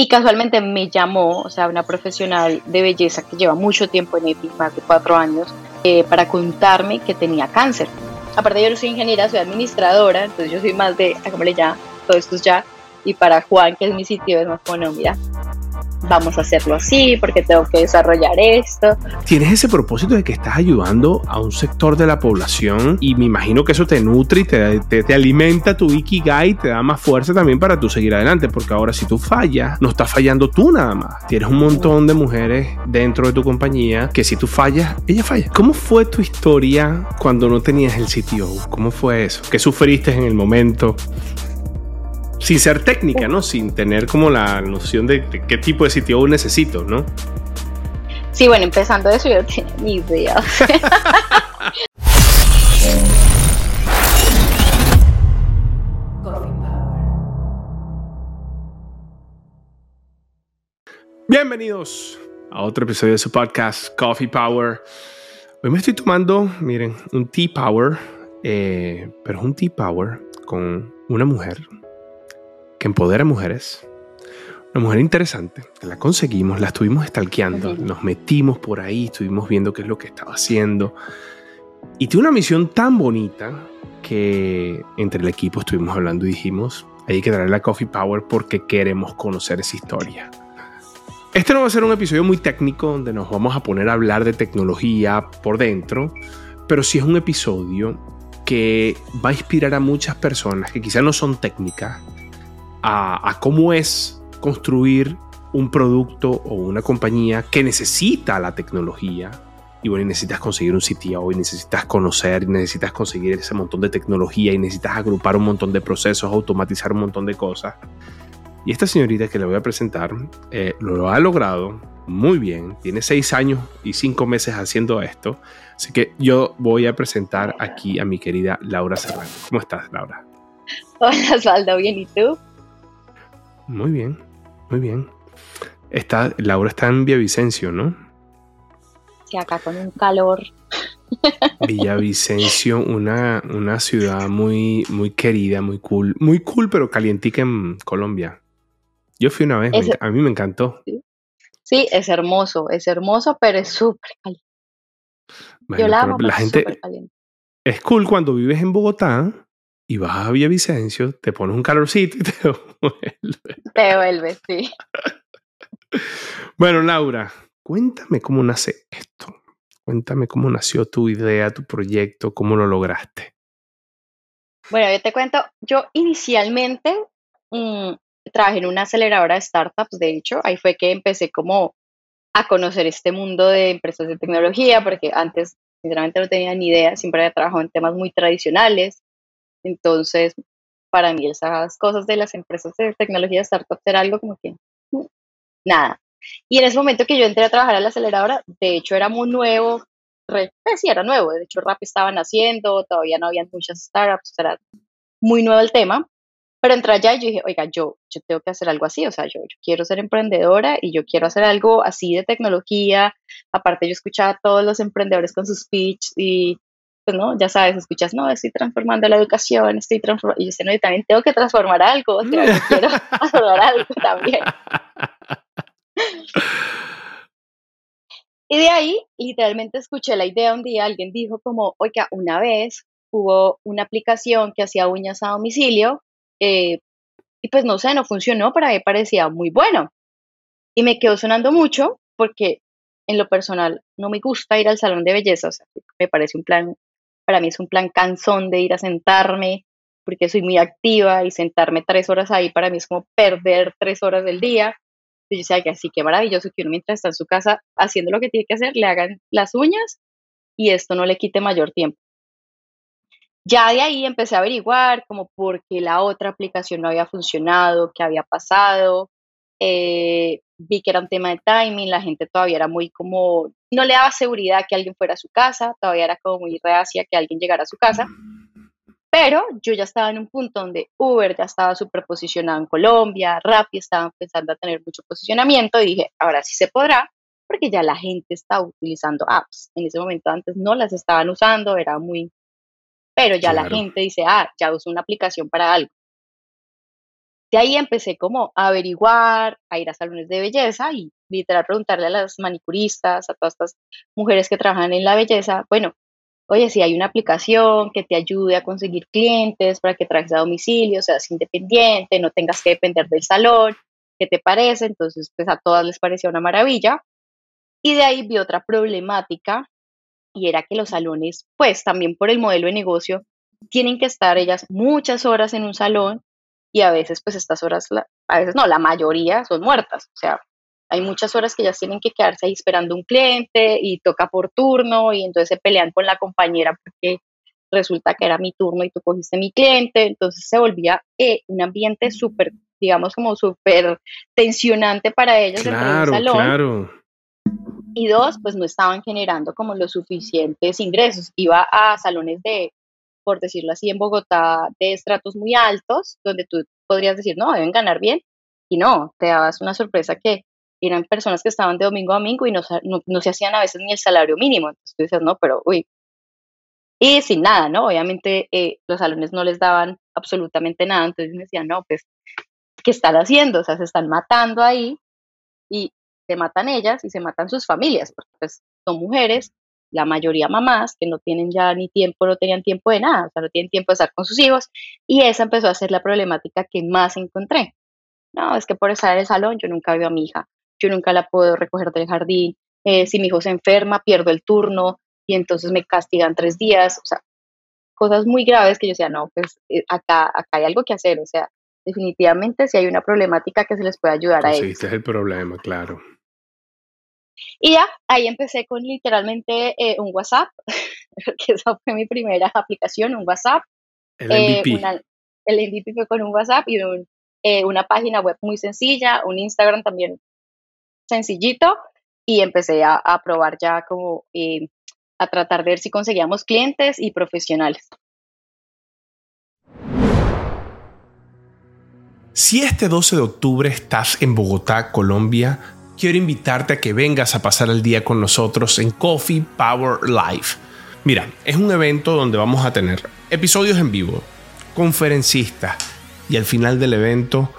Y casualmente me llamó, o sea, una profesional de belleza que lleva mucho tiempo en EPI, más de cuatro años, eh, para contarme que tenía cáncer. Aparte yo no soy ingeniera, soy administradora, entonces yo soy más de, hagámosle ya, todo esto es ya. Y para Juan, que es mi sitio, es más como, mira, vamos a hacerlo así porque tengo que desarrollar esto. Tienes ese propósito de que estás ayudando a un sector de la población y me imagino que eso te nutre y te, te, alimenta tu Ikigai te da más fuerza también para tú seguir adelante porque ahora si tú fallas, no estás fallando tú nada más. Tienes un montón de mujeres dentro de tu compañía que si tú fallas, ella falla. ¿Cómo fue tu historia cuando no tenías el CTO? ¿Cómo fue eso? ¿Qué sufriste en el momento? Sin ser técnica, ¿no? Sin tener como la noción de, qué tipo de sitio necesito, ¿no? Sí, bueno, empezando eso yo no tenía ni idea. Bienvenidos a otro episodio de su podcast Coffee Power. Hoy me estoy tomando, miren, un Tea Power, eh, pero es un Tea Power con una mujer que empodera mujeres. Una mujer interesante, la conseguimos, la estuvimos stalkeando, nos metimos por ahí, estuvimos viendo qué es lo que estaba haciendo. Y tiene una misión tan bonita que entre el equipo estuvimos hablando y dijimos, hay que darle la Coffee Power porque queremos conocer esa historia. Este no va a ser un episodio muy técnico donde nos vamos a poner a hablar de tecnología por dentro, pero sí es un episodio que va a inspirar a muchas personas que quizás no son técnicas, a, cómo es construir un producto o una compañía que necesita la tecnología y bueno, necesitas conseguir un sitio y necesitas conocer, y necesitas conseguir ese montón de tecnología y necesitas agrupar un montón de procesos, automatizar un montón de cosas. Y esta señorita que le voy a presentar eh, lo ha logrado muy bien, tiene seis años y cinco meses haciendo esto, así que yo voy a presentar aquí a mi querida Laura Serrano. ¿Cómo estás, Laura? Hola, Osvaldo, bien, ¿y tú? Muy bien, muy bien. Está, Laura está en Villavicencio, ¿no? Sí, acá con un calor. Villavicencio, una, una ciudad muy, muy querida, muy cool. Muy cool, pero calientica en Colombia. Yo fui una vez, a mí me encantó. Sí. es hermoso, es hermoso, pero es súper caliente. Yo la amo, la gente Es cool cuando vives en Bogotá y vas a Villavicencio, te pones un calorcito y te vuelve. Te vuelve, sí. Bueno, Laura, cuéntame cómo nace esto. Cuéntame cómo nació tu idea, tu proyecto, cómo lo lograste. Bueno, yo te cuento, yo inicialmente mm, trabajé en una aceleradora de startups, de hecho, ahí fue que empecé como a conocer este mundo de empresas de tecnología, porque antes sinceramente no tenía ni idea, siempre había trabajado en temas muy tradicionales, entonces, para mí esas cosas de las empresas de tecnología de startups era algo como que mm, nada. Y en ese momento que yo entré a trabajar a la aceleradora, de hecho era muy nuevo, pues sí, era nuevo, de hecho Rappi estaban haciendo, todavía no habían muchas startups, era muy nuevo el tema, pero entré allá y yo dije, oiga, yo, yo tengo que hacer algo así, o sea, yo, yo quiero ser emprendedora y yo quiero hacer algo así de tecnología, aparte yo escuchaba a todos los emprendedores con sus speech y pues, ¿no? Ya sabes, escuchas, no, estoy transformando la educación, estoy transformando, y yo sé, no, yo también tengo que transformar algo, quiero hacer algo también. Y de ahí, literalmente escuché la idea un día, alguien dijo como, oiga, una vez hubo una aplicación que hacía uñas a domicilio, eh, y pues no sé, no funcionó, pero mí parecía muy bueno. Y me quedó sonando mucho porque en lo personal no me gusta ir al salón de belleza, o sea, me parece un plan para mí es un plan cansón de ir a sentarme, porque soy muy activa y sentarme tres horas ahí para mí es como perder tres horas del día. Y yo decía que así que maravilloso que uno mientras está en su casa haciendo lo que tiene que hacer, le hagan las uñas y esto no le quite mayor tiempo. Ya de ahí empecé a averiguar como por qué la otra aplicación no había funcionado, qué había pasado. Eh, vi que era un tema de timing, la gente todavía era muy como, no le daba seguridad que alguien fuera a su casa, todavía era como muy reacia que alguien llegara a su casa. Pero yo ya estaba en un punto donde Uber ya estaba súper posicionado en Colombia, Rappi estaba empezando a tener mucho posicionamiento y dije, ahora sí se podrá, porque ya la gente está utilizando apps. En ese momento antes no las estaban usando, era muy... Pero ya la gente dice, ah, ya uso una aplicación para algo. de ahí empecé como a averiguar, a ir a salones de belleza y literal preguntarle a las manicuristas, a todas estas mujeres que trabajan en la belleza, bueno, oye, si hay una aplicación que te ayude a conseguir clientes para que trajes a domicilio, seas independiente, no tengas que depender del salón, ¿qué te parece? Entonces, pues a todas les parecía una maravilla. Y de ahí vi otra problemática y era que los salones, pues también por el modelo de negocio, tienen que estar ellas muchas horas en un salón y a veces pues estas horas, a veces no, la mayoría son muertas, o sea, hay muchas horas que ellas tienen que quedarse ahí esperando un cliente y toca por turno y entonces se pelean con la compañera porque resulta que era mi turno y tú cogiste mi cliente, entonces se volvía eh, un ambiente súper, digamos como súper tensionante para ellas claro, salón. Claro. Y dos, pues no estaban generando como los suficientes ingresos. Iba a salones de, por decirlo así, en Bogotá, de estratos muy altos, donde tú podrías decir, no, deben ganar bien. Y no, te dabas una sorpresa que eran personas que estaban de domingo a domingo y no, no, se hacían a veces ni el salario mínimo. Entonces tú dices, no, pero uy. Y sin nada, ¿no? Obviamente eh, los salones no les daban absolutamente nada. Entonces me decían, no, pues, ¿qué están haciendo? O sea, se están matando ahí y se matan ellas y se matan sus familias, porque pues son mujeres, la mayoría mamás, que no tienen ya ni tiempo, no tenían tiempo de nada, o sea, no tienen tiempo de estar con sus hijos. Y esa empezó a ser la problemática que más encontré. No, es que por estar en el salón yo nunca veo a mi hija yo nunca la puedo recoger del jardín, eh, si mi hijo se enferma, pierdo el turno y entonces me castigan tres días, o sea, cosas muy graves que yo decía, no, pues eh, acá, acá hay algo que hacer, o sea, definitivamente si hay una problemática que se les puede ayudar a ellos. Sí, es el problema, claro. Y ya, ahí empecé con literalmente eh, un WhatsApp, que esa fue mi primera aplicación, un WhatsApp. El MVP. el MVP fue con un WhatsApp y una página web muy sencilla, un Instagram también sencillito y empecé a, probar ya como eh, a tratar de ver si conseguíamos clientes y profesionales. Si este 12 de octubre estás en Bogotá, Colombia, quiero invitarte a que vengas a pasar el día con nosotros en Coffee Power Live. Mira, es un evento donde vamos a tener episodios en vivo, conferencistas y al final del evento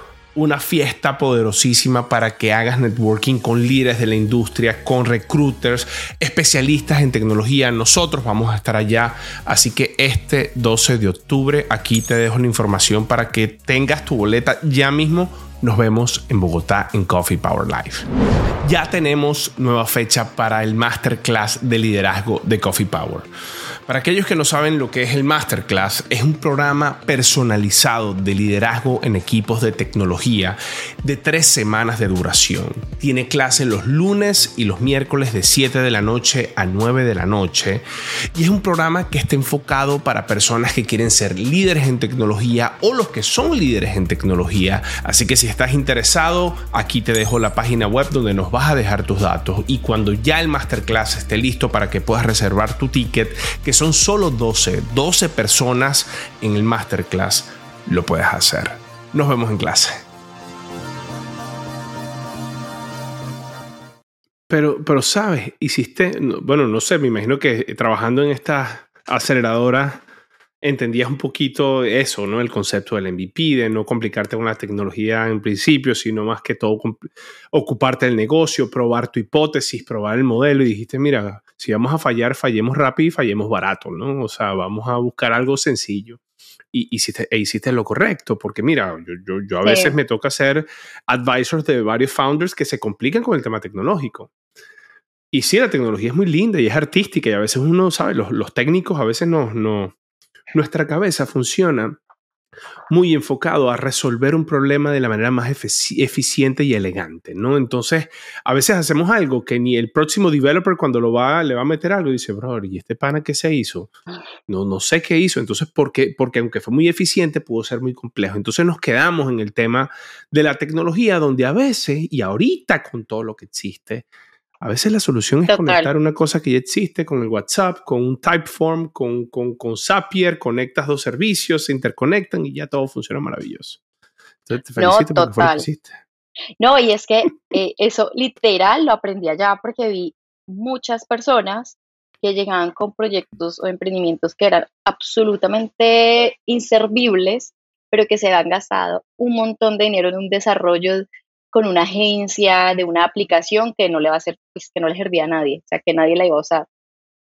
una fiesta poderosísima para que hagas networking con líderes de la industria, con recruiters, especialistas en tecnología. Nosotros vamos a estar allá. Así que este 12 de octubre aquí te dejo la información para que tengas tu boleta ya mismo. Nos vemos en Bogotá en Coffee Power Live. Ya tenemos nueva fecha para el masterclass de liderazgo de Coffee Power. Para aquellos que no saben lo que es el Masterclass, es un programa personalizado de liderazgo en equipos de tecnología de tres semanas de duración. Tiene clase los lunes y los miércoles de 7 de la noche a 9 de la noche y es un programa que está enfocado para personas que quieren ser líderes en tecnología o los que son líderes en tecnología. Así que si estás interesado, aquí te dejo la página web donde nos vas a dejar tus datos y cuando ya el Masterclass esté listo para que puedas reservar tu ticket, que son solo 12, 12 personas en el masterclass, lo puedes hacer. Nos vemos en clase. Pero, pero sabes, hiciste, bueno, no sé, me imagino que trabajando en esta aceleradora entendías un poquito eso, ¿no? El concepto del MVP, de no complicarte con la tecnología en principio, sino más que todo ocuparte del negocio, probar tu hipótesis, probar el modelo y dijiste, mira, si vamos a fallar, fallemos rápido y fallemos barato, ¿no? O sea, vamos a buscar algo sencillo. Y hiciste, e hiciste lo correcto, porque mira, yo, yo, yo a veces me toca ser advisors de varios founders que se complican con el tema tecnológico. Y sí, la tecnología es muy linda y es artística y a veces uno sabe, los, los técnicos a veces no, no, nuestra cabeza funciona muy enfocado a resolver un problema de la manera más eficiente y elegante, ¿no? Entonces, a veces hacemos algo que ni el próximo developer cuando lo va, le va a meter algo dice, bro, ¿y este pana qué se hizo? No, no sé qué hizo. Entonces, ¿por qué? Porque aunque fue muy eficiente, pudo ser muy complejo. Entonces nos quedamos en el tema de la tecnología, donde a veces, y ahorita con todo lo que existe, a veces la solución es conectar una cosa que ya existe con el WhatsApp, con un Typeform, con, con, con Zapier, conectas dos servicios, se interconectan y ya todo funciona maravilloso. Entonces te felicito no, porque fue No, y es que eh, eso literal lo aprendí allá porque vi muchas personas que llegaban con proyectos o emprendimientos que eran absolutamente inservibles pero que se han gastado un montón de dinero en un desarrollo con una agencia de una aplicación que no le va a hacer, pues que no le servía a nadie, o sea, que nadie la iba a usar.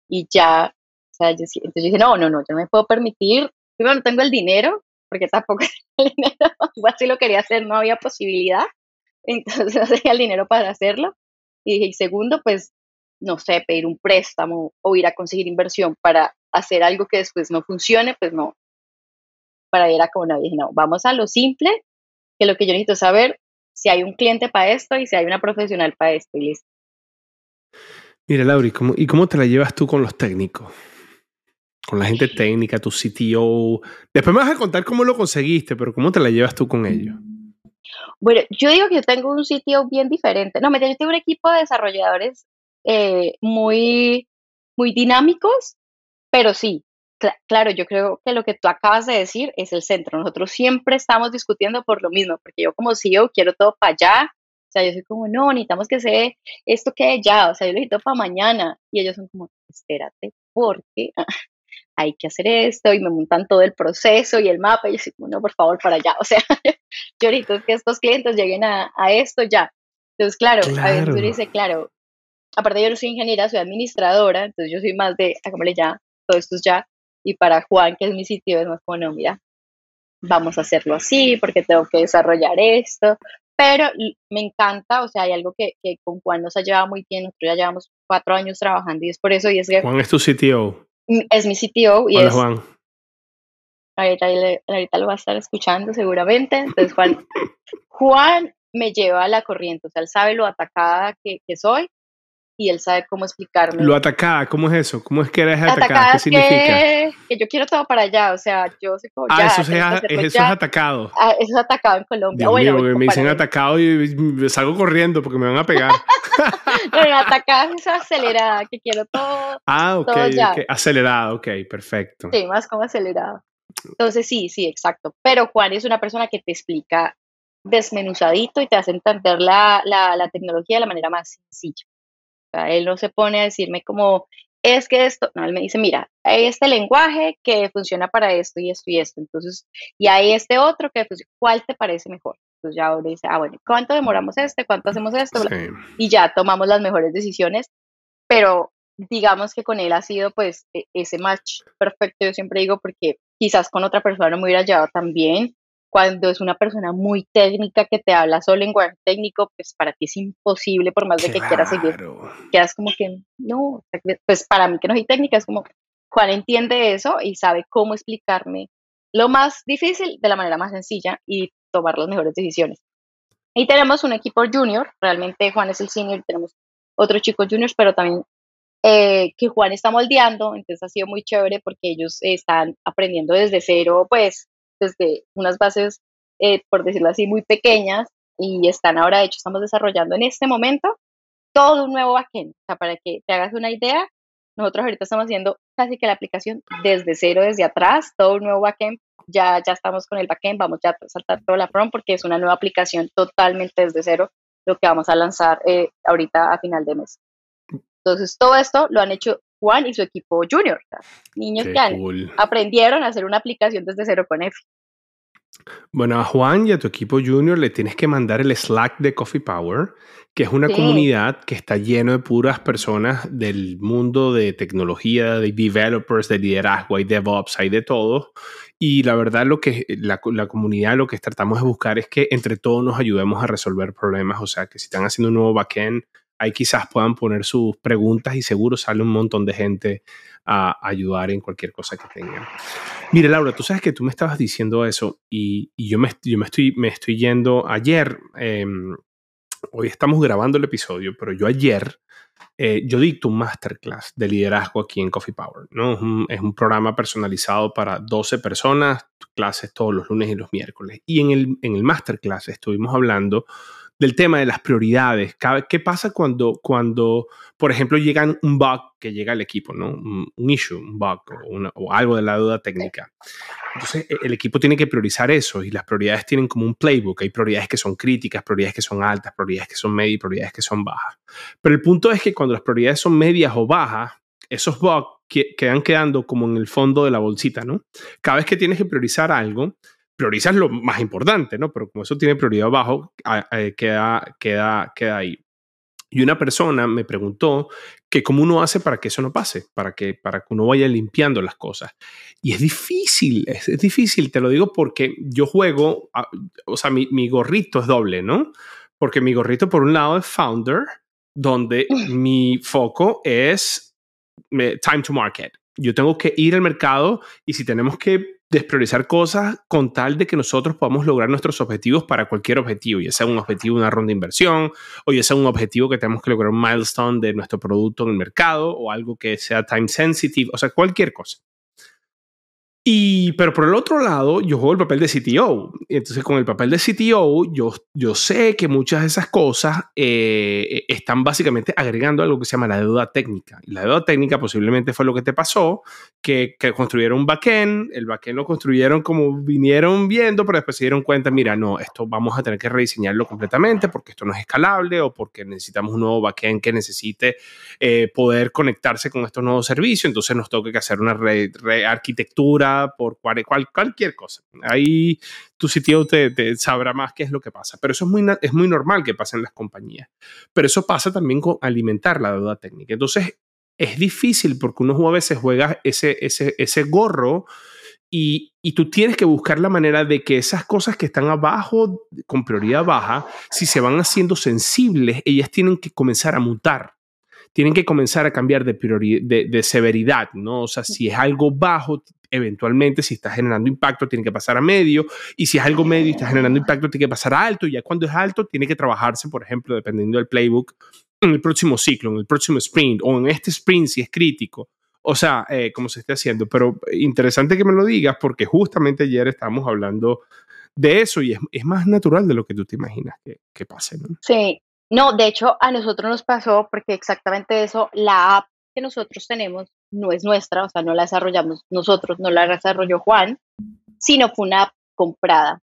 Y ya, o sea, yo, entonces dije, no, no, no, yo no me puedo permitir, primero no tengo el dinero, porque tampoco el dinero, igual si lo quería hacer no había posibilidad, entonces no tenía el dinero para hacerlo. Y dije, y segundo, pues, no sé, pedir un préstamo o ir a conseguir inversión para hacer algo que después no funcione, pues no. Para ir a como no, dije, no, vamos a lo simple, que lo que yo necesito saber, si hay un cliente para esto y si hay una profesional para esto, y listo. Mira, Lauri, ¿cómo, ¿y cómo te la llevas tú con los técnicos? Con la gente técnica, tu CTO. Después me vas a contar cómo lo conseguiste, pero ¿cómo te la llevas tú con ellos? Bueno, yo digo que yo tengo un sitio bien diferente. No, me yo tengo un equipo de desarrolladores eh, muy, muy dinámicos, pero sí, claro, yo creo que lo que tú acabas de decir es el centro. Nosotros siempre estamos discutiendo por lo mismo, porque yo como CEO quiero todo para allá. O sea, yo soy como, no, necesitamos que sea esto que ya, o sea, yo lo necesito para mañana. Y ellos son como, espérate, porque hay que hacer esto y me montan todo el proceso y el mapa. Y yo soy como, no, por favor, para allá. O sea, yo necesito que estos clientes lleguen a, a esto ya. Entonces, claro, a veces uno dice, claro, aparte yo no soy ingeniera, soy administradora, entonces yo soy más de, hagámosle ya, todo esto es ya. Y para Juan, que es mi sitio, es más como, no, mira, vamos a hacerlo así porque tengo que desarrollar esto. Pero me encanta, o sea, hay algo que, que con Juan nos ha llevado muy bien, nosotros ya llevamos cuatro años trabajando y es por eso. Y es que, Juan es tu CTO. Es mi CTO y Hola, es... Juan. Ahorita, ahorita lo va a estar escuchando seguramente. Entonces, Juan, Juan me lleva a la corriente, o sea, él sabe lo atacada que, que soy y él sabe cómo explicarme. Lo atacada, ¿cómo es eso? ¿Cómo es que eres atacada? atacada ¿Qué significa? Que, que, yo quiero todo para allá, o sea, yo soy como ah, ya, eso, sea, eso es atacado. Ah, eso es atacado en Colombia. Dios bueno, mío, me dicen atacado y salgo corriendo porque me van a pegar. no, no, atacada es acelerada, que quiero todo. Ah, ok, todo ya. okay. acelerada, ok, perfecto. Sí, más como acelerado. Entonces, sí, sí, exacto. Pero Juan es una persona que te explica desmenuzadito y te hace entender la, la, la tecnología de la manera más sencilla. Sea, él no se pone a decirme como, es que esto, no, él me dice, mira, hay este lenguaje que funciona para esto y esto y esto, entonces, y hay este otro que funciona, ¿cuál te parece mejor? Entonces ya ahora dice, ah, bueno, ¿cuánto demoramos este? ¿Cuánto hacemos esto? Sí. Y ya tomamos las mejores decisiones, pero digamos que con él ha sido pues e, ese match perfecto, yo siempre digo, porque quizás con otra persona no me hubiera llevado tan bien, cuando es una persona muy técnica que te habla solo lenguaje técnico, pues para ti es imposible por más de que quieras seguir. Quedas como que, no, pues para mí que no soy técnica, es como, Juan entiende eso y sabe cómo explicarme lo más difícil de la manera más sencilla y tomar las mejores decisiones. Y tenemos un equipo junior, realmente Juan es el senior tenemos otros chicos juniors, pero también eh, que Juan está moldeando, entonces ha sido muy chévere porque ellos están aprendiendo desde cero, pues desde unas bases, eh, por decirlo así, muy pequeñas y están ahora, de hecho, estamos desarrollando en este momento todo un nuevo backend. O sea, para que te hagas una idea, nosotros ahorita estamos haciendo casi que la aplicación desde cero, desde atrás, todo un nuevo backend. Ya, ya estamos con el backend, vamos ya a saltar toda la front porque es una nueva aplicación totalmente desde cero, lo que vamos a lanzar eh, ahorita a final de mes. Entonces, todo esto lo han hecho Juan y su equipo junior. Niños Qué que han- cool. aprendieron a hacer una aplicación desde cero con F. Bueno, a Juan y a tu equipo junior le tienes que mandar el Slack de Coffee Power, que es una Sí. comunidad que está lleno de puras personas del mundo de tecnología, de developers, de liderazgo, hay DevOps, hay de todo. Y la verdad, lo que la, la comunidad lo que tratamos de buscar es que entre todos nos ayudemos a resolver problemas. O sea, que si están haciendo un nuevo backend, ahí quizás puedan poner sus preguntas y seguro sale un montón de gente a ayudar en cualquier cosa que tengan. Mire, Laura, tú sabes que tú me estabas diciendo eso y, yo, me, estoy, me estoy yendo ayer. eh, hoy estamos grabando el episodio, pero yo ayer eh, yo dicto un masterclass de liderazgo aquí en Coffee Power. ¿no? Es, un, es un programa personalizado para 12 personas, clases todos los lunes y los miércoles. Y en el, en el masterclass estuvimos hablando del tema de las prioridades. ¿Qué pasa cuando, cuando, por ejemplo, llega un bug que llega al equipo, ¿no? Un, issue, un bug o, algo de la duda técnica. Entonces, e- el equipo tiene que priorizar eso y las prioridades tienen como un playbook. Hay prioridades que son críticas, prioridades que son altas, prioridades que son medias y prioridades que son bajas. Pero el punto es que cuando las prioridades son medias o bajas, esos bugs que- quedan quedando como en el fondo de la bolsita, ¿no? Cada vez que tienes que priorizar algo, priorizas lo más importante, ¿no? Pero como eso tiene prioridad bajo, queda, queda, queda ahí. Y una persona me preguntó que cómo uno hace para que eso no pase, para que, para que uno vaya limpiando las cosas. Y es difícil, es, difícil, te lo digo porque yo juego, o sea, mi, mi, gorrito es doble, ¿no? Porque mi gorrito por un lado es founder, donde mi foco es time to market. Yo tengo que ir al mercado y si tenemos que despriorizar cosas con tal de que nosotros podamos lograr nuestros objetivos para cualquier objetivo, ya sea un objetivo una ronda de inversión, o ya sea un objetivo que tenemos que lograr un milestone de nuestro producto en el mercado, o algo que sea time sensitive, o sea, cualquier cosa. Y, pero por el otro lado, yo juego el papel de CTO. Entonces, con el papel de CTO, yo, yo sé que muchas de esas cosas eh, están básicamente agregando algo que se llama la deuda técnica. La deuda técnica posiblemente fue lo que te pasó, que, que construyeron un backend, el backend lo construyeron como vinieron viendo, pero después se dieron cuenta, mira, no, esto vamos a tener que rediseñarlo completamente porque esto no es escalable o porque necesitamos un nuevo backend que necesite eh, poder conectarse con estos nuevos servicios. Entonces nos toca que hacer una rearquitectura por cual, cualquier cosa. Ahí tu sitio te, sabrá más qué es lo que pasa. Pero eso es muy, es muy normal que pase en las compañías. Pero eso pasa también con alimentar la deuda técnica. Entonces, es difícil porque uno a veces juega ese, ese, ese gorro y, y, tú tienes que buscar la manera de que esas cosas que están abajo, con prioridad baja, si se van haciendo sensibles, ellas tienen que comenzar a mutar tienen que comenzar a cambiar de, de, de, severidad, ¿no? O sea, si es algo bajo, eventualmente, si está generando impacto, tiene que pasar a medio, y si es algo medio y está generando impacto, tiene que pasar a alto, y ya cuando es alto, tiene que trabajarse, por ejemplo, dependiendo del playbook, en el próximo ciclo, en el próximo sprint, o en este sprint si es crítico. O sea, eh, como se esté haciendo. Pero interesante que me lo digas, porque justamente ayer estábamos hablando de eso y es, es más natural de lo que tú te imaginas que, que pase, ¿no? Sí, no, de hecho, a nosotros nos pasó porque exactamente eso, la app que nosotros tenemos no es nuestra, o sea, no la desarrollamos nosotros, no la desarrolló Juan, sino fue una app comprada.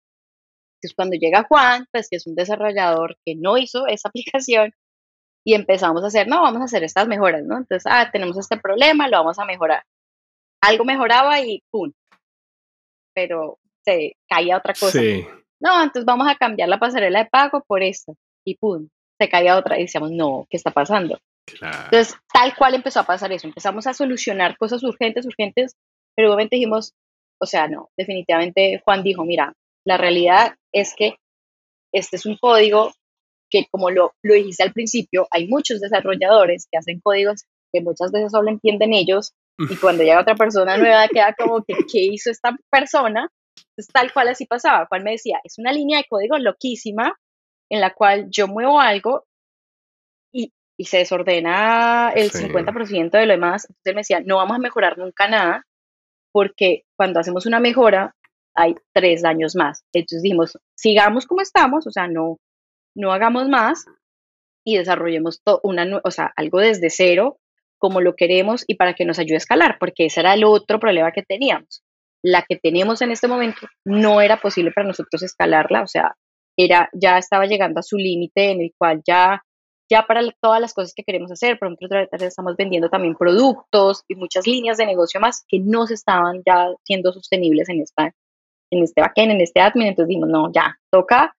Entonces, cuando llega Juan, pues que es un desarrollador que no hizo esa aplicación, y empezamos a hacer, no, vamos a hacer estas mejoras, ¿no? Entonces, ah, tenemos este problema, lo vamos a mejorar. Algo mejoraba y ¡pum! Pero se caía otra cosa. Sí. No, entonces vamos a cambiar la pasarela de pago por esta y ¡pum! se caía otra y decíamos, no, ¿qué está pasando? Entonces, tal cual empezó a pasar eso. Empezamos a solucionar cosas urgentes, urgentes, pero obviamente dijimos, o sea, no, definitivamente Juan dijo, mira, la realidad es que este es un código que, como lo, lo dijiste al principio, hay muchos desarrolladores que hacen códigos que muchas veces solo entienden ellos y cuando llega otra persona nueva queda como que, ¿qué hizo esta persona? Entonces, tal cual así pasaba. Juan me decía, es una línea de código loquísima, en la cual yo muevo algo y, se desordena el 50% de lo demás. Entonces él me decía, no vamos a mejorar nunca nada, porque cuando hacemos una mejora hay tres años más. Entonces dijimos, sigamos como estamos, o sea, no, no hagamos más y desarrollemos una, o sea, algo desde cero, como lo queremos y para que nos ayude a escalar, porque ese era el otro problema que teníamos. La que tenemos en este momento no era posible para nosotros escalarla, o sea, era, ya estaba llegando a su límite en el cual ya, ya para todas las cosas que queremos hacer, por ejemplo, estamos vendiendo también productos y muchas líneas de negocio más que no se estaban ya siendo sostenibles en, esta, en este backend, en este admin, entonces dijimos, no, ya, toca,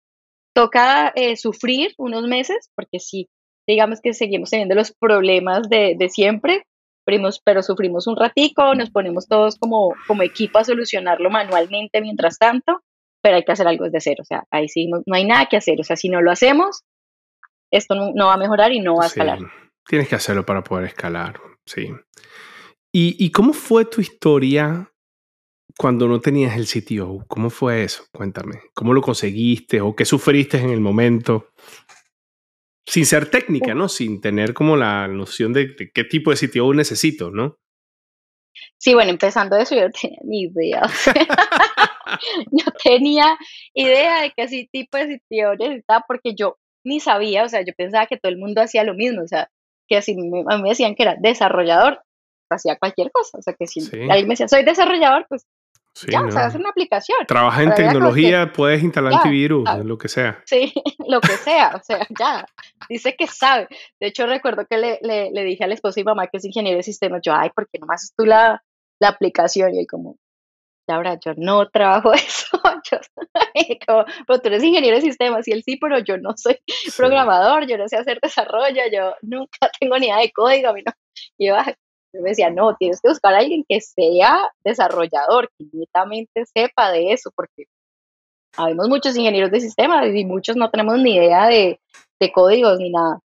toca eh, sufrir unos meses, porque sí, digamos que seguimos teniendo los problemas de, de siempre, pero sufrimos un ratico, nos ponemos todos como, como equipo a solucionarlo manualmente mientras tanto, pero hay que hacer algo desde cero, o sea, ahí sí no, hay nada que hacer, o sea, si no lo hacemos, esto no, va a mejorar y no va a escalar. tienes que hacerlo para poder escalar, sí. ¿Y, cómo fue tu historia cuando no tenías el sitio? ¿Cómo fue eso? Cuéntame. ¿Cómo lo conseguiste o qué sufriste en el momento? Sin ser técnica, ¿no? Sin tener como la noción de, qué tipo de sitio necesito, ¿no? Sí, bueno, empezando eso, yo no tenía ni idea. no tenía idea de qué tipo de sitio necesitaba porque yo ni sabía, o sea, yo pensaba que todo el mundo hacía lo mismo, o sea, que así a mí me decían que era desarrollador, hacía cualquier cosa, o sea, que si alguien me decía, soy desarrollador, pues ya, o sea, hacer una aplicación. Trabaja en tecnología, puedes instalar antivirus, lo que sea. Sí, lo que sea, o sea, ya. Dice que sabe. De hecho, recuerdo que le, le, le dije al esposo y mamá que es ingeniero de sistemas, yo, ay, ¿por qué no más tú la, la aplicación? Y él como, Laura, yo no trabajo eso, como, pero tú eres ingeniero de sistemas y él sí, pero yo no soy programador, yo no sé hacer desarrollo, yo nunca tengo ni idea de código, a mí no. Y yo, yo me decía, no, tienes que buscar a alguien que sea desarrollador, que netamente sepa de eso, porque habemos muchos ingenieros de sistemas y muchos no tenemos ni idea de, de códigos ni nada.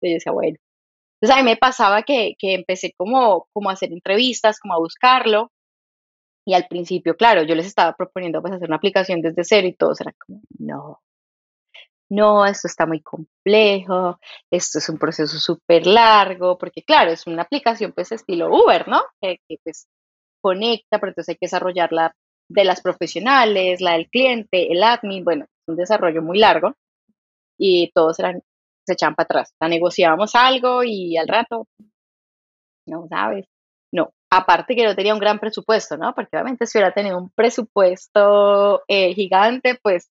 Y yo decía, bueno. Entonces a mí me pasaba que, que empecé como, como a hacer entrevistas, como a buscarlo, y al principio, claro, yo les estaba proponiendo pues hacer una aplicación desde cero y todos eran como, no, no, esto está muy complejo, esto es un proceso súper largo, porque claro, es una aplicación pues estilo Uber, ¿no? Que, pues conecta, pero entonces hay que desarrollarla de las profesionales, la del cliente, el admin, bueno, un desarrollo muy largo y todos se echaban para atrás, o negociábamos algo y al rato, no sabes, no, aparte que no tenía un gran presupuesto, ¿no? Porque obviamente si hubiera tenido un presupuesto eh, gigante, pues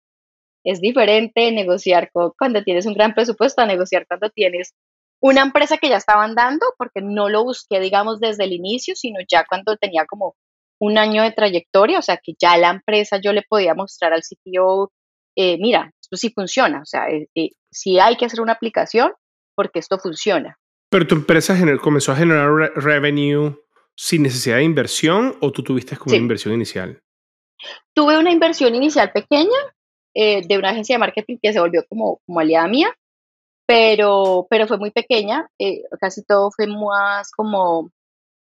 es diferente negociar cuando tienes un gran presupuesto a negociar cuando tienes una empresa que ya estaban dando, porque no lo busqué, digamos, desde el inicio, sino ya cuando tenía como un año de trayectoria, o sea, que ya la empresa yo le podía mostrar al CTO, eh, mira, esto sí funciona, o sea, eh, si hay que hacer una aplicación, porque esto funciona. Pero tu empresa comenzó a generar revenue sin necesidad de inversión o tú tuviste como una inversión inicial? Tuve una inversión inicial pequeña eh, de una agencia de marketing que se volvió como, como aliada mía, pero, pero fue muy pequeña. Eh, casi todo fue más como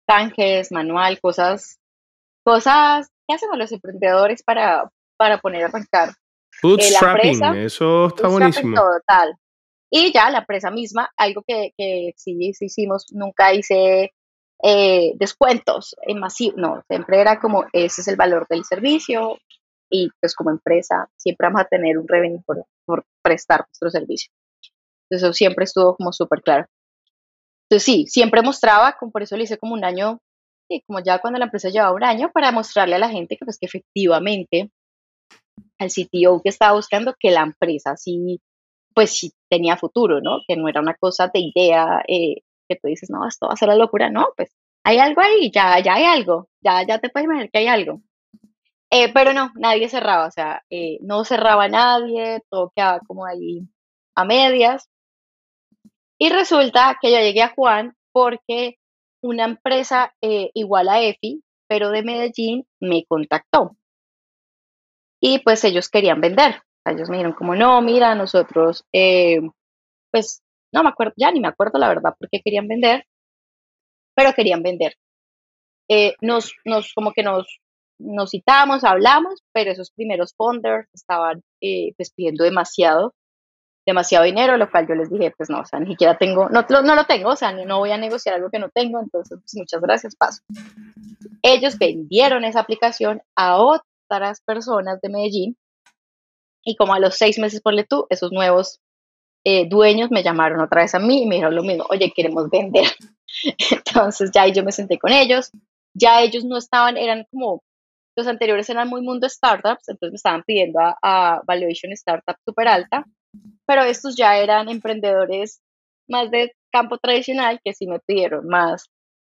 tanques, manual, cosas, cosas que hacemos los emprendedores para, para poner a arrancar. Bootstrapping, eso está buenísimo. Total. Y ya la empresa misma, algo que, que sí, hicimos, nunca hice eh, descuentos en masivo, no, siempre era como ese es el valor del servicio y pues como empresa siempre vamos a tener un revenue por, por prestar nuestro servicio. Eso siempre estuvo como súper claro. Entonces sí, siempre mostraba, como por eso le hice como un año, y como ya cuando la empresa llevaba un año, para mostrarle a la gente que pues que efectivamente al CTO que estaba buscando que la empresa sí pues sí tenía futuro, ¿no? Que no era una cosa de idea eh, que tú dices, no, esto va a ser la locura, no, pues hay algo ahí, ya, ya hay algo, ya, ya te puedes imaginar que hay algo. Eh, pero no, nadie cerraba, o sea, eh, no cerraba nadie, todo quedaba como ahí a medias. Y resulta que yo llegué a Juan porque una empresa igual a EFI, pero de Medellín, me contactó. Y pues ellos querían vender ellos me dijeron como, no, mira, nosotros, eh, pues, no me acuerdo, ya ni me acuerdo la verdad por qué querían vender, pero querían vender. Eh, nos, nos, como que nos, nos citamos, hablamos, pero esos primeros founders estaban eh, pues pidiendo demasiado, demasiado dinero, lo cual yo les dije, pues no, o sea, ni siquiera tengo, no, no lo tengo, o sea, no voy a negociar algo que no tengo, entonces, pues muchas gracias, paso. Ellos vendieron esa aplicación a otras personas de Medellín y como a los seis meses, ponle tú, esos nuevos eh, dueños me llamaron otra vez a mí y me dijeron lo mismo, oye, queremos vender. Entonces ya yo me senté con ellos, ya ellos no estaban, eran como, los anteriores eran muy mundo startups, entonces me estaban pidiendo a, valuation startup súper alta, pero estos ya eran emprendedores más de campo tradicional que sí me pidieron más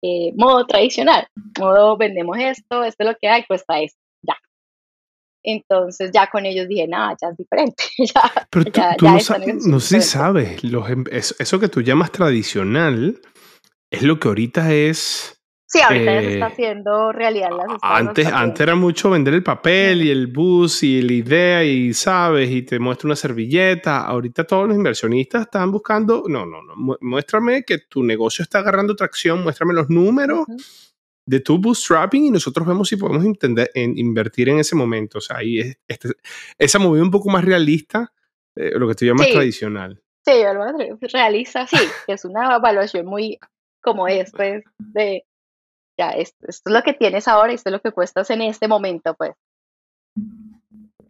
eh, modo tradicional, modo vendemos esto, esto es lo que hay, cuesta esto. Entonces ya con ellos dije, nada, ya es diferente. ya, Pero tú, no, sé si sabes, los, em, eso que tú llamas tradicional es lo que ahorita es... Sí, ahorita se está eh, haciendo realidad las antes, antes era mucho vender el papel y el bus y la idea y sabes y te muestra una servilleta. Ahorita todos los inversionistas están buscando, no, no, no, muéstrame que tu negocio está agarrando tracción, muéstrame los números de tu bootstrapping y nosotros vemos si podemos entender, en, invertir en ese momento. O sea, ahí es, este, esa movida un poco más realista, eh, lo que tú llamas tradicional. Sí, realista, sí, que es una evaluación muy como esto es de, ya, esto, es lo que tienes ahora esto es lo que cuestas en este momento, pues.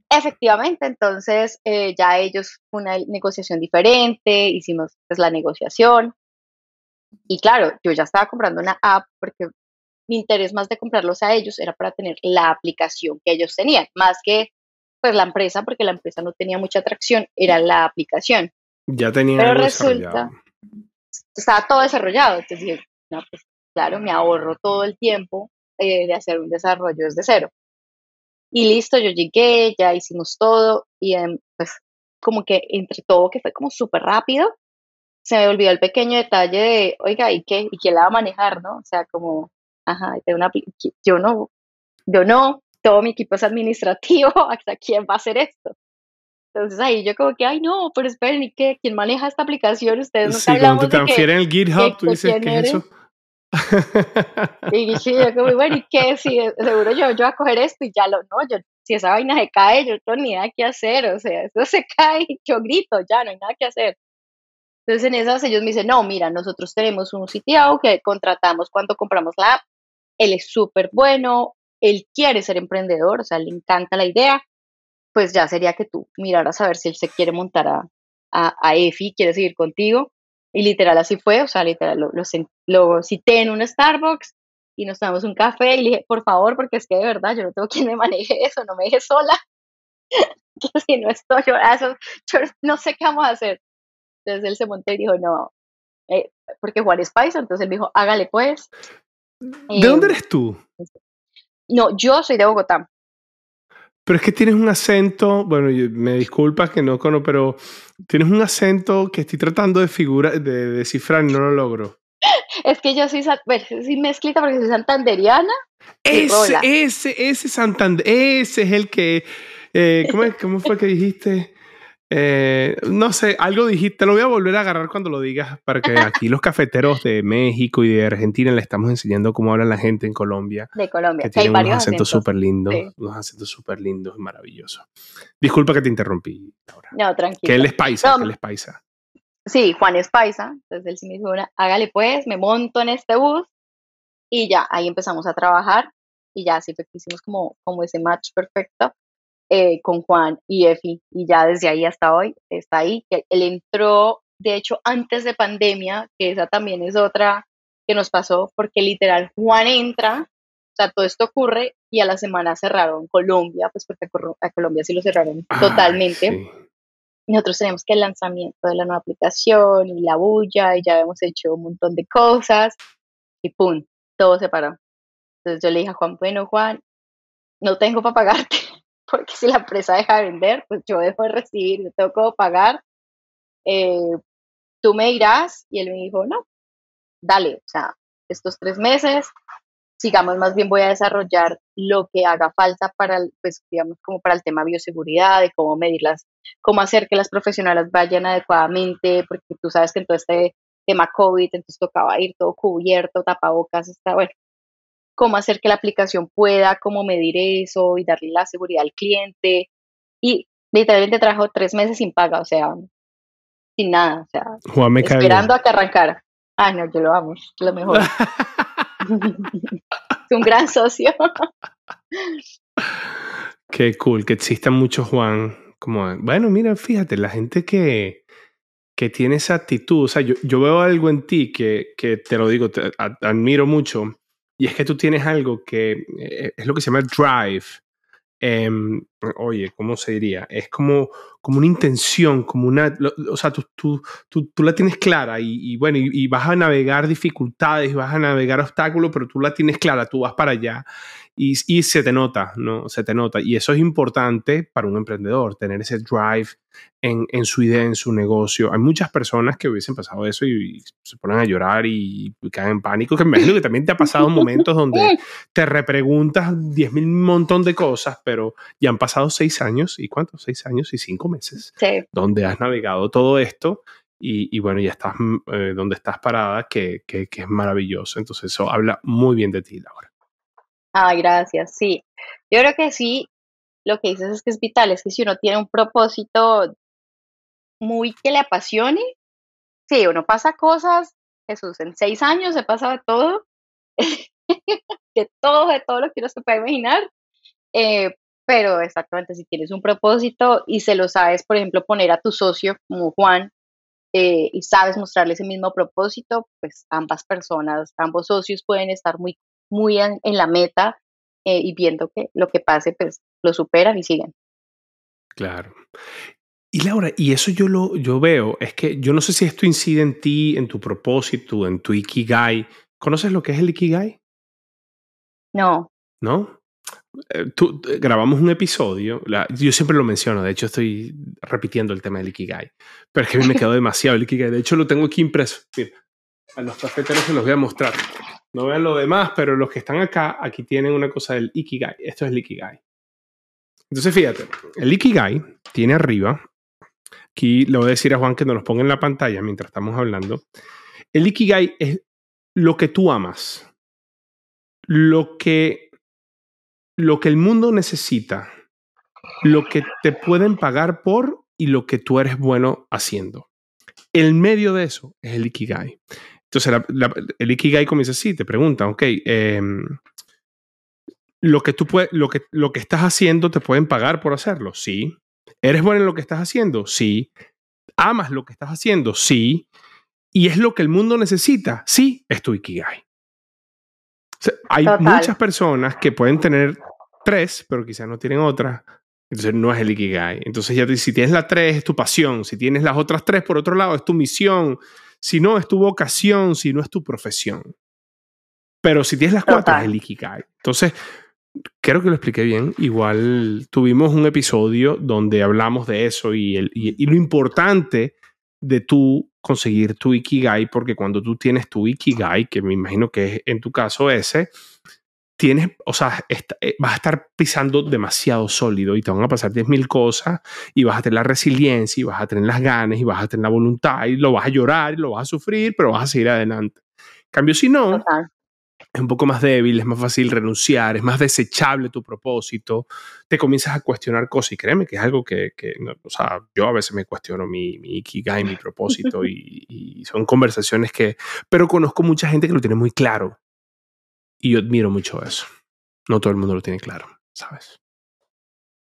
Efectivamente, entonces eh, ya ellos una negociación diferente, hicimos pues, la negociación. Y claro, yo ya estaba comprando una app porque mi interés más de comprarlos a ellos era para tener la aplicación que ellos tenían, más que pues la empresa, porque la empresa no tenía mucha atracción, era la aplicación. Ya tenía Pero resulta, estaba todo desarrollado, entonces dije, no, pues claro, me ahorro todo el tiempo eh, de hacer un desarrollo desde cero. Y listo, yo llegué, ya hicimos todo y em, pues como que entre todo, que fue como súper rápido, se me olvidó el pequeño detalle de, oiga, ¿y qué? ¿Y quién la va a manejar, no? O sea, como, ajá, una, yo no, yo no, todo mi equipo es administrativo, ¿hasta quién va a hacer esto? Entonces ahí yo como que, ay no, pero esperen, ¿y qué? ¿Quién maneja esta aplicación? Ustedes no sí, cuando te transfieren el GitHub, tú dices, ¿qué es eso? y sí, yo como, bueno, ¿y qué? Sí, seguro yo, yo voy a coger esto y ya lo, no, yo, si esa vaina se cae, yo no tengo ni nada que hacer, o sea, eso se cae, yo grito, ya no hay nada que hacer. Entonces en esas ellos me dicen, no, mira, nosotros tenemos un sitio que contratamos cuando compramos la app, él es súper bueno, él quiere ser emprendedor, o sea, le encanta la idea, pues ya sería que tú miraras a ver si él se quiere montar a, a, EFI, quiere seguir contigo. Y literal así fue, o sea, literal lo, lo, cité en un Starbucks y nos tomamos un café y le dije, por favor, porque es que de verdad yo no tengo quien me maneje eso, no me deje sola. si no estoy, yo, yo no sé qué vamos a hacer. Entonces él se montó y dijo, no, eh, porque Juan es paisa, entonces él dijo, hágale pues. ¿De dónde eres tú? No, yo soy de Bogotá. Pero es que tienes un acento, bueno, me disculpas que no conozco, pero tienes un acento que estoy tratando de figura, de descifrar y no lo logro. Es que yo soy, bueno, soy mezclita porque soy santanderiana. Ese, ese, ese Santander, ese es el que, eh, ¿cómo, ¿cómo fue que dijiste? Eh, no sé, algo dijiste, lo voy a volver a agarrar cuando lo digas, para que aquí los cafeteros de México y de Argentina le estamos enseñando cómo habla la gente en Colombia. De Colombia, que tienen unos acentos súper lindos, unos acentos súper lindos, maravillosos. Disculpa que te interrumpí, Laura. No, tranquilo. Que él es paisa, que él es paisa. Sí, Juan es paisa, entonces él sí me dijo, hágale pues, me monto en este bus y ya, ahí empezamos a trabajar y ya así fue que hicimos como, como ese match perfecto eh, con Juan y Efi, y ya desde ahí hasta hoy está ahí. Él entró, de hecho, antes de pandemia, que esa también es otra que nos pasó, porque literal Juan entra, o sea, todo esto ocurre y a la semana cerraron Colombia, pues porque a Colombia sí lo cerraron ah, totalmente. Nosotros tenemos que el lanzamiento de la nueva aplicación y la bulla, y ya hemos hecho un montón de cosas, y pum, todo se paró. Entonces yo le dije a Juan, bueno, Juan, no tengo para pagarte, porque si la empresa deja de vender, pues yo dejo de recibir, yo tengo que pagar. Eh, tú me dirás, y él me dijo, no, dale, o sea, estos tres meses, sigamos, más bien voy a desarrollar lo que haga falta para, pues, digamos, como para el tema bioseguridad, de cómo medirlas, cómo hacer que las profesionales vayan adecuadamente, porque tú sabes que en todo este tema COVID, entonces tocaba ir todo cubierto, tapabocas, está, bueno, cómo hacer que la aplicación pueda, cómo medir eso y darle la seguridad al cliente. Y literalmente trajo tres meses sin paga, o sea, sin nada, o sea, esperando a que arrancara. Ah, no, yo lo amo, lo mejor. es un gran socio. Qué cool, que exista mucho Juan. Como, bueno, mira, fíjate, la gente que, que tiene esa actitud, o sea, yo, yo veo algo en ti que, que te lo digo, te admiro mucho, y es que tú tienes algo que eh, es lo que se llama drive. Em, oye, ¿cómo se diría? Es como, como una intención, como una, o sea, tú, tú, tú, tú la tienes clara y, y bueno, y, y, vas a navegar dificultades, vas a navegar obstáculos, pero tú la tienes clara, tú vas para allá y, y, se te nota, ¿no? Se te nota. Y eso es importante para un emprendedor, tener ese drive en, en su idea, en su negocio. Hay muchas personas que hubiesen pasado eso y, se ponen a llorar y, caen en pánico, que me imagino que también te ha pasado momentos donde te repreguntas 10 mil montón de cosas, pero ya han pasado seis años, ¿y cuántos? Seis años y cinco meses, sí. donde has navegado todo esto y, y, bueno, ya estás eh, donde estás parada, que, que, que, es maravilloso. Entonces eso habla muy bien de ti, Laura. Ah, gracias, sí. Yo creo que sí, lo que dices es que es vital, es que si uno tiene un propósito muy que le apasione, sí, uno pasa cosas, Jesús, en seis años se pasa de todo, de todo, de todo lo que uno se puede imaginar, eh, pero exactamente, si tienes un propósito y se lo sabes, por ejemplo, poner a tu socio como Juan, eh, y sabes mostrarle ese mismo propósito, pues ambas personas, ambos socios pueden estar muy muy en, la meta eh, y viendo que lo que pase, pues lo superan y siguen. Claro. Y Laura, y eso yo lo yo veo, es que yo no sé si esto incide en ti, en tu propósito, en tu Ikigai. ¿Conoces lo que es el Ikigai? No. ¿No? Eh, grabamos un episodio, yo siempre lo menciono, de hecho estoy repitiendo el tema del Ikigai, pero es que a mí me quedó demasiado el Ikigai, de hecho lo tengo aquí impreso. Mira, a los cafeteros se los voy a mostrar. No vean lo demás, pero los que están acá, aquí tienen una cosa del Ikigai. Esto es el Ikigai. Entonces fíjate, el Ikigai tiene arriba, aquí le voy a decir a Juan que nos lo ponga en la pantalla mientras estamos hablando. El Ikigai es lo que tú amas, lo que, lo que el mundo necesita, lo que te pueden pagar por y lo que tú eres bueno haciendo. El medio de eso es el Ikigai. Entonces, el Ikigai comienza así, te pregunta, ok, em, lo, que tú lo, que, lo que estás haciendo te pueden pagar por hacerlo, sí. ¿Eres bueno en lo que estás haciendo? Sí. ¿Amas lo que estás haciendo? Sí. ¿Y es lo que el mundo necesita? Sí, es tu Ikigai hay muchas personas que pueden tener tres, pero quizás no tienen otra. Entonces no es el Ikigai. Entonces ya si tienes la tres es tu pasión. Si tienes las otras tres, por otro lado, es tu misión. Si no, es tu vocación. Si no, es tu profesión. Pero si tienes las cuatro, es el Ikigai. Entonces, creo que lo expliqué bien. Igual tuvimos un episodio donde hablamos de eso y, el, y lo importante de tú conseguir tu Ikigai, porque cuando tú tienes tu Ikigai, que me imagino que es en tu caso ese, tienes, o sea, eh, vas a estar pisando demasiado sólido y te van a pasar 10.000 cosas y vas a tener la resiliencia y vas a tener las ganas y vas a tener la voluntad y lo vas a llorar y lo vas a sufrir, pero vas a seguir adelante. cambio, si no, es un poco más débil, es más fácil renunciar, es más desechable tu propósito, te comienzas a cuestionar cosas y créeme que es algo que, o sea, yo a veces me cuestiono mi, mi ikigai, mi propósito y, son conversaciones que, pero conozco mucha gente que lo tiene muy claro y yo admiro mucho eso. No todo el mundo lo tiene claro, ¿sabes?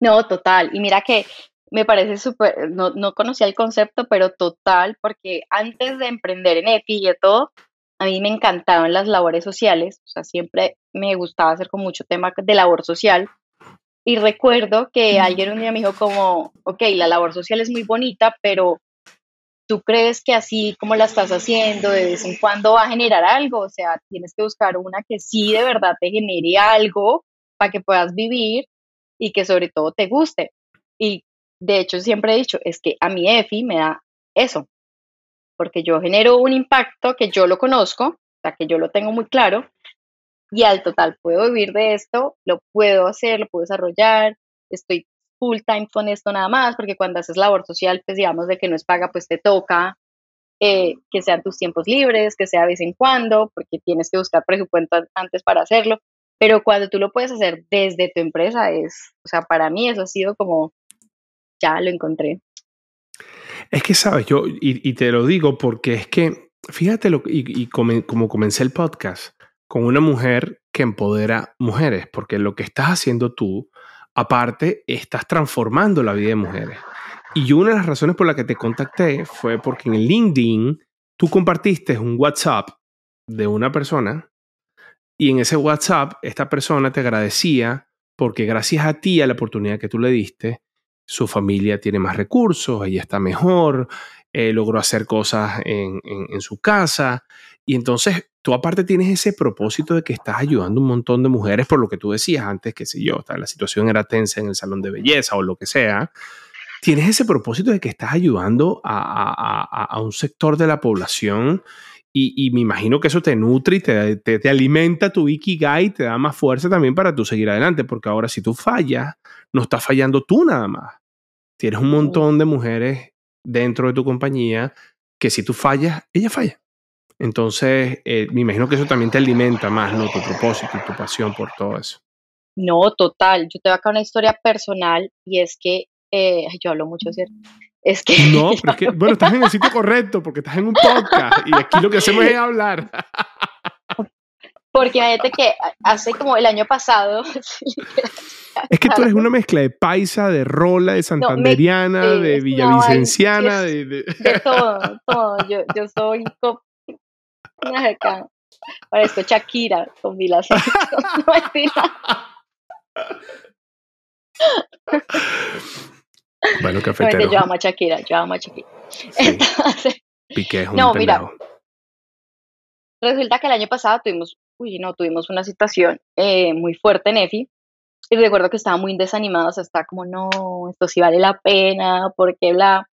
No, total. Y mira que me parece súper, no, no conocía el concepto, pero total, porque antes de emprender en EPI y todo, a mí me encantaban las labores sociales, o sea, siempre me gustaba hacer con mucho tema de labor social. Y recuerdo que alguien un día me dijo como, ok, la labor social es muy bonita, pero ¿tú crees que así como la estás haciendo de vez en cuando va a generar algo? O sea, tienes que buscar una que sí de verdad te genere algo para que puedas vivir y que sobre todo te guste. Y de hecho siempre he dicho, es que a mi EFI me da eso, porque yo genero un impacto que yo lo conozco, o sea, que yo lo tengo muy claro, y al total puedo vivir de esto, lo puedo hacer, lo puedo desarrollar, estoy full time con esto nada más, porque cuando haces labor social, pues digamos de que no es paga, pues te toca eh, que sean tus tiempos libres, que sea de vez en cuando, porque tienes que buscar presupuesto antes para hacerlo, pero cuando tú lo puedes hacer desde tu empresa es, o sea, para mí eso ha sido como, ya lo encontré. Es que, sabes, yo, y, te lo digo porque es que, fíjate, lo, y, como comencé el podcast, con una mujer que empodera mujeres, porque lo que estás haciendo tú, aparte, estás transformando la vida de mujeres. Y una de las razones por la que te contacté fue porque en el LinkedIn tú compartiste un WhatsApp de una persona y en ese WhatsApp esta persona te agradecía porque gracias a ti, a la oportunidad que tú le diste, su familia tiene más recursos, ella está mejor, eh, logró hacer cosas en, su casa. Y entonces tú aparte tienes ese propósito de que estás ayudando a un montón de mujeres por lo que tú decías antes, que si yo, la situación era tensa en el salón de belleza o lo que sea. Tienes ese propósito de que estás ayudando a, un sector de la población y, me imagino que eso te nutre y te, te, te, alimenta tu Ikigai y te da más fuerza también para tú seguir adelante, porque ahora si tú fallas, no estás fallando tú nada más. Tienes un montón de mujeres dentro de tu compañía que si tú fallas, ella falla. Entonces, eh, me imagino que eso también te alimenta más, ¿no? Tu propósito y tu pasión por todo eso. No, total. Yo te voy a contar una historia personal y es que, eh, yo hablo mucho, ¿cierto? Es que... No, pero bueno, estás en el sitio correcto porque estás en un podcast y aquí lo que hacemos es hablar. Porque fíjate que hace como el año pasado. es que tú eres una mezcla de paisa, de rola, de santanderiana, de villavicenciana, de, de... todo, todo. Yo, yo soy una Parezco Shakira con mil acentos. Bueno, cafetero. Yo amo a Shakira, yo amo a Shakira. Entonces, Piqué es un no, mira, resulta que el año pasado tuvimos uy, no, tuvimos una situación eh, muy fuerte en EFI y recuerdo que estaba muy desanimada, o sea, estaba como, no, esto sí vale la pena, porque bla.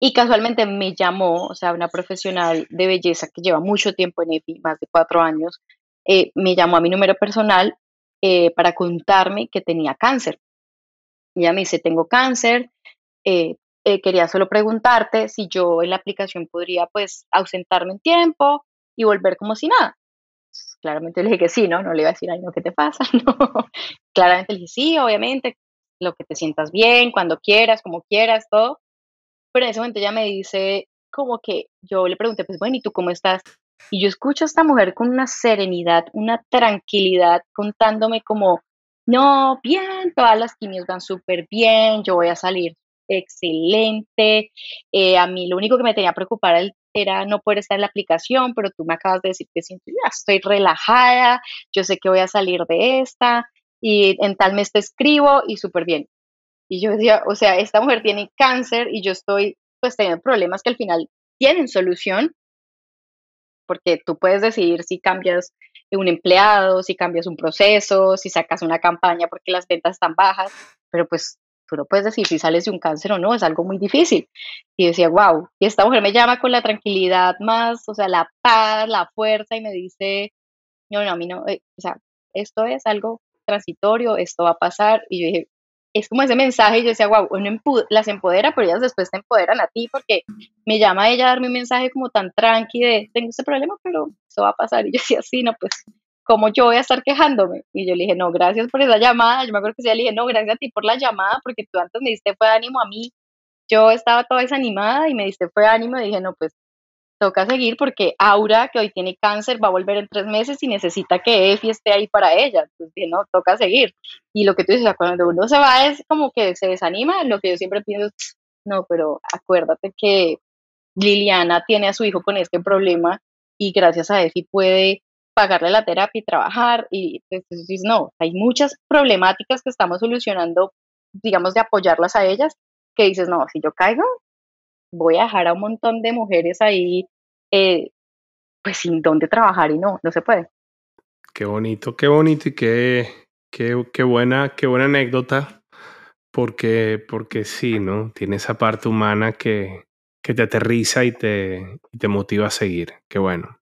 Y casualmente me llamó, o sea, una profesional de belleza que lleva mucho tiempo en EPI, más de cuatro años, eh, me llamó a mi número personal eh, para contarme que tenía cáncer. Ella me dice, tengo cáncer, eh, quería solo preguntarte si yo en la aplicación podría pues ausentarme un tiempo y volver como si nada. Claramente le dije que sí, ¿no? No le iba a decir, ay, no, ¿qué te pasa? No. Claramente le dije, sí, obviamente, lo que te sientas bien, cuando quieras, como quieras, todo. Pero en ese momento ella me dice, como que yo le pregunté, pues bueno, ¿y tú cómo estás? Y yo escucho a esta mujer con una serenidad, una tranquilidad, contándome como, no, bien, todas las quimios van súper bien, yo voy a salir excelente. Eh, a mí lo único que me tenía preocupar era no poder estar en la aplicación, pero tú me acabas de decir que siento, estoy relajada, yo sé que voy a salir de esta y en tal mes te escribo y súper bien. Y yo decía, o sea, esta mujer tiene cáncer y yo estoy pues teniendo problemas que al final tienen solución, porque tú puedes decidir si cambias un empleado, si cambias un proceso, si sacas una campaña porque las ventas están bajas, pero pues tú no puedes decir si sales de un cáncer o no, es algo muy difícil. Y decía, wow, y esta mujer me llama con la tranquilidad más, o sea, la paz, la fuerza, y me dice, no, no, a mí no, eh, o sea, esto es algo transitorio, esto va a pasar. Y yo dije, es como ese mensaje, yo decía, wow, uno las empodera, pero ellas después te empoderan a ti, porque me llama ella a darme un mensaje como tan tranqui de, tengo este problema, pero eso va a pasar. Y yo decía, sí, no, pues ¿cómo yo voy a estar quejándome? Y yo le dije, no, gracias por esa llamada. Yo me acuerdo que sí, le dije, no, gracias a ti por la llamada, porque tú antes me diste fue ánimo a mí. Yo estaba toda desanimada y me diste fue ánimo y dije, no, pues toca seguir porque Aura, que hoy tiene cáncer, va a volver en tres meses y necesita que Efi esté ahí para ella. Entonces no, toca seguir. Y lo que tú dices, cuando uno se va es como que se desanima, lo que yo siempre pienso es, no, pero acuérdate que Liliana tiene a su hijo con este problema y gracias a Efi puede pagarle la terapia y trabajar. Y pues, no, hay muchas problemáticas que estamos solucionando, digamos, de apoyarlas a ellas, que dices, no, si yo caigo, voy a dejar a un montón de mujeres ahí, eh, pues sin dónde trabajar y no, no se puede. Qué bonito, qué bonito y qué, qué, qué buena, qué buena anécdota, porque, porque sí, ¿no? Tiene esa parte humana que, que te aterriza y te, y te motiva a seguir. Qué bueno.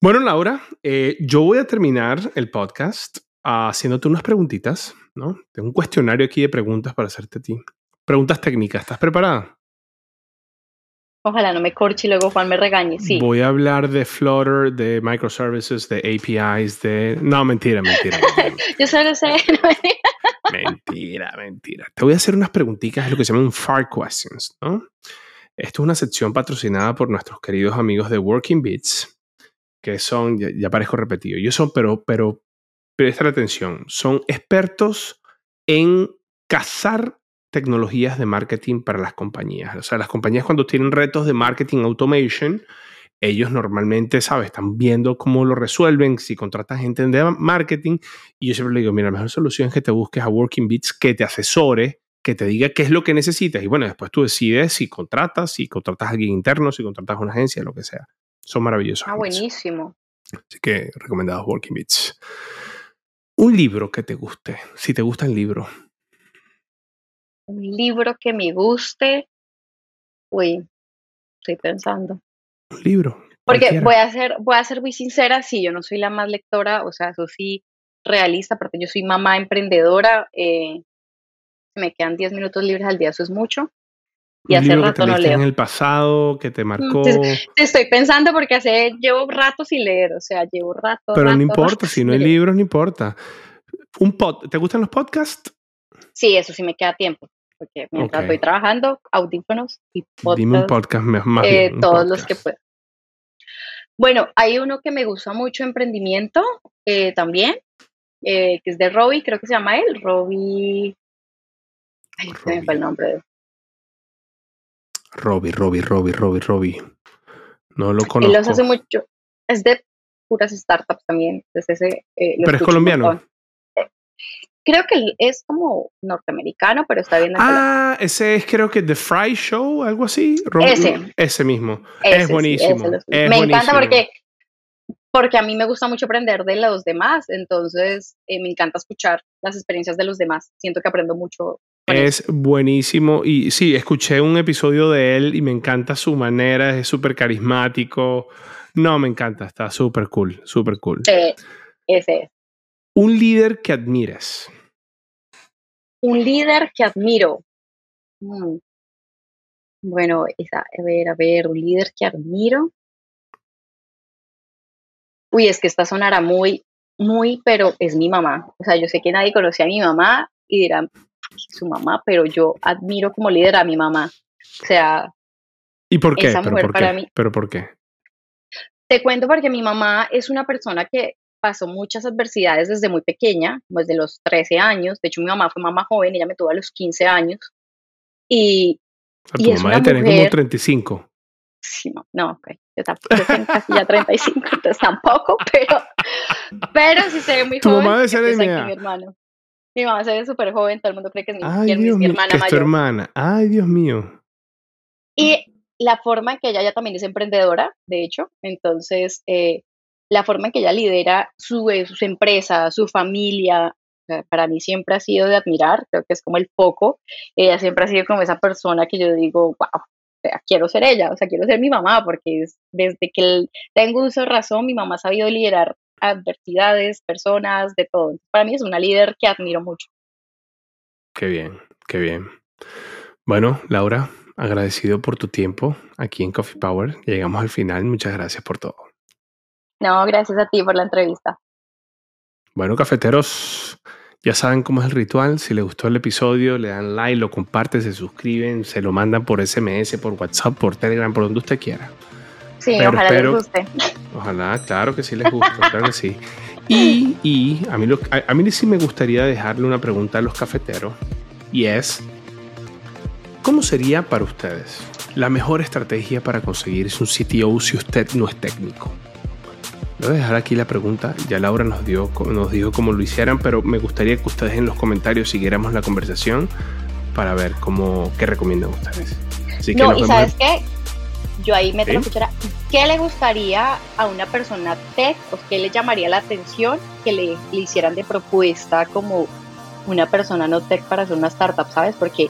Bueno, Laura, eh, yo voy a terminar el podcast haciéndote unas preguntitas, ¿no? Tengo un cuestionario aquí de preguntas para hacerte a ti. Preguntas técnicas, ¿estás preparada? Ojalá no me corche y luego Juan me regañe, sí. Voy a hablar de Flutter, de microservices, de APIs, de... No, mentira, mentira. yo solo sé. mentira, mentira. Te voy a hacer unas preguntitas, es lo que se llaman FAR questions, ¿no? Esto es una sección patrocinada por nuestros queridos amigos de Working Bits que son, ya, parezco repetido, yo son, pero, pero presta atención, son expertos en cazar tecnologías de marketing para las compañías. O sea, las compañías cuando tienen retos de marketing automation, ellos normalmente, ¿sabes? Están viendo cómo lo resuelven, si contratan gente de marketing. Y yo siempre le digo, mira, la mejor solución es que te busques a Working Beats que te asesore, que te diga qué es lo que necesitas. Y bueno, después tú decides si contratas, si contratas a alguien interno, si contratas a una agencia, lo que sea. Son maravillosos. Ah, buenísimo. Así que recomendados Working Beats. Un libro que te guste, si te gusta el libro. Un libro que me guste. Uy, estoy pensando. Un libro. Porque voy a ser, voy a ser muy sincera, sí, yo no soy la más lectora, o sea, eso sí, realista, porque yo soy mamá emprendedora, eh, me quedan 10 minutos libres al día, eso es mucho. Y hace rato no leo. en el pasado que te marcó. Te, estoy pensando porque hace llevo rato sin leer, o sea, llevo rato. Pero no importa, si no hay libros, no importa. Un pod, ¿Te gustan los podcasts? Sí, eso sí me queda tiempo. Porque mientras estoy trabajando, audífonos y podcast. Dime un podcast más eh, Todos los que pueda. Bueno, hay uno que me gusta mucho, emprendimiento, eh, también, eh, que es de Robbie, creo que se llama él, Robbie. Ay, se me fue el nombre. Robbie, Robbie, Robbie, Robbie, Robbie. No lo conozco. Él los hace mucho. Es de puras startups también. ese, eh, pero es colombiano. Creo que es como norteamericano, pero está bien. Ah, ese es creo que The Fry Show, algo así. ese. Ese mismo. es buenísimo. Me encanta porque porque a mí me gusta mucho aprender de los demás, entonces eh, me encanta escuchar las experiencias de los demás, siento que aprendo mucho. Es buenísimo y sí, escuché un episodio de él y me encanta su manera, es súper carismático. No, me encanta, está súper cool, súper cool. Sí, ese es. Un líder que admires. Un líder que admiro. Mm. Bueno, a ver, a ver, un líder que admiro. Uy, es que esta sonará muy, muy, pero es mi mamá. O sea, yo sé que nadie conoce a mi mamá y dirán, su mamá, pero yo admiro como líder a mi mamá. O sea, ¿y por qué? Esa mujer para mí. ¿Pero por qué? Te cuento porque mi mamá es una persona que pasó muchas adversidades desde muy pequeña, desde los 13 años. De hecho, mi mamá fue mamá joven, ella me tuvo a los 15 años. Y, y es mamá una como 35. Sí, no, no, yo tampoco, tengo casi ya 35, entonces tampoco, pero, pero sí se ve muy joven. Tu mamá debe ser de mi hermano. Mi mamá se ve súper joven, todo el mundo cree que es mi, Ay, mi, mi hermana mayor. tu hermana. Ay, Dios mío. Y la forma en que ella, ya también es emprendedora, de hecho, entonces eh, la forma en que ella lidera su, eh, su empresa, su familia, para mí siempre ha sido de admirar, creo que es como el foco. Ella siempre ha sido como esa persona que yo digo, wow, quiero ser ella, o sea, quiero ser mi mamá, porque desde que tengo uso de razón, mi mamá ha sabido liderar adversidades, personas, de todo. Para mí es una líder que admiro mucho. Qué bien, qué bien. Bueno, Laura, agradecido por tu tiempo aquí en Coffee Power. Llegamos al final. Muchas gracias por todo. No, gracias a ti por la entrevista. Bueno, cafeteros, ya saben cómo es el ritual. Si les gustó el episodio, le dan like, lo comparten, se suscriben, se lo mandan por SMS, por WhatsApp, por Telegram, por donde usted quiera. Sí, ojalá les guste. Ojalá, claro que sí les guste, claro que sí. Y, y a, mí a, a, mí sí me gustaría dejarle una pregunta a los cafeteros y es, ¿cómo sería para ustedes la mejor estrategia para conseguirse un CTO si usted no es técnico? Voy a dejar aquí la pregunta. Ya Laura nos, dio, nos dijo cómo lo hicieran, pero me gustaría que ustedes en los comentarios siguiéramos la conversación para ver cómo, qué recomiendan ustedes. Así no, y ¿sabes qué? Yo ahí me tengo que escuchar. ¿Qué le gustaría a una persona tech o qué le llamaría la atención que le, hicieran de propuesta como una persona no tech para hacer una startup, ¿sabes? Porque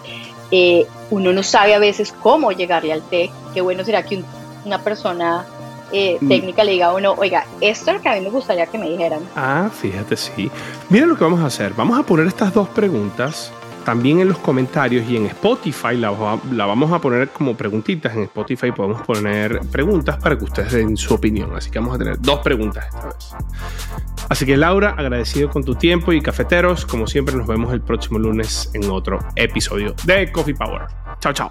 eh, uno no sabe a veces cómo llegarle al tech. Qué bueno será que una persona eh, mm. técnica le diga a uno, oiga, esto es lo que a mí me gustaría que me dijeran. Ah, fíjate, sí. Mira lo que vamos a hacer. Vamos a poner estas dos preguntas también en los comentarios y en Spotify la, la, vamos a poner como preguntitas. En Spotify podemos poner preguntas para que ustedes den su opinión. Así que vamos a tener dos preguntas esta vez. Así que Laura, agradecido con tu tiempo y cafeteros. Como siempre, nos vemos el próximo lunes en otro episodio de Coffee Power. Chao, chao.